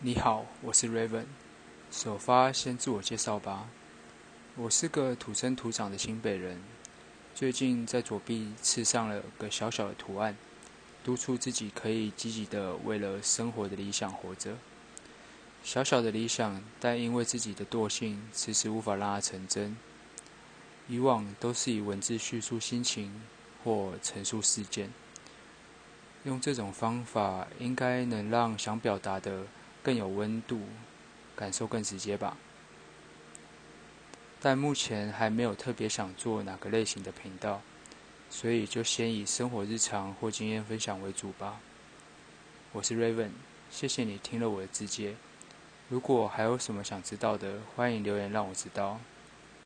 你好，我是 Raven。首发先自我介绍吧。我是个土生土长的新北人，最近在左臂刺上了个小小的图案，督促自己可以积极的为了生活的理想活着。小小的理想，但因为自己的惰性，迟迟无法让它成真。以往都是以文字叙述心情或陈述事件，用这种方法应该能让想表达的。更有温度，感受更直接吧。但目前还没有特别想做哪个类型的频道，所以就先以生活日常或经验分享为主吧。我是 Raven，谢谢你听了我的直接。如果还有什么想知道的，欢迎留言让我知道。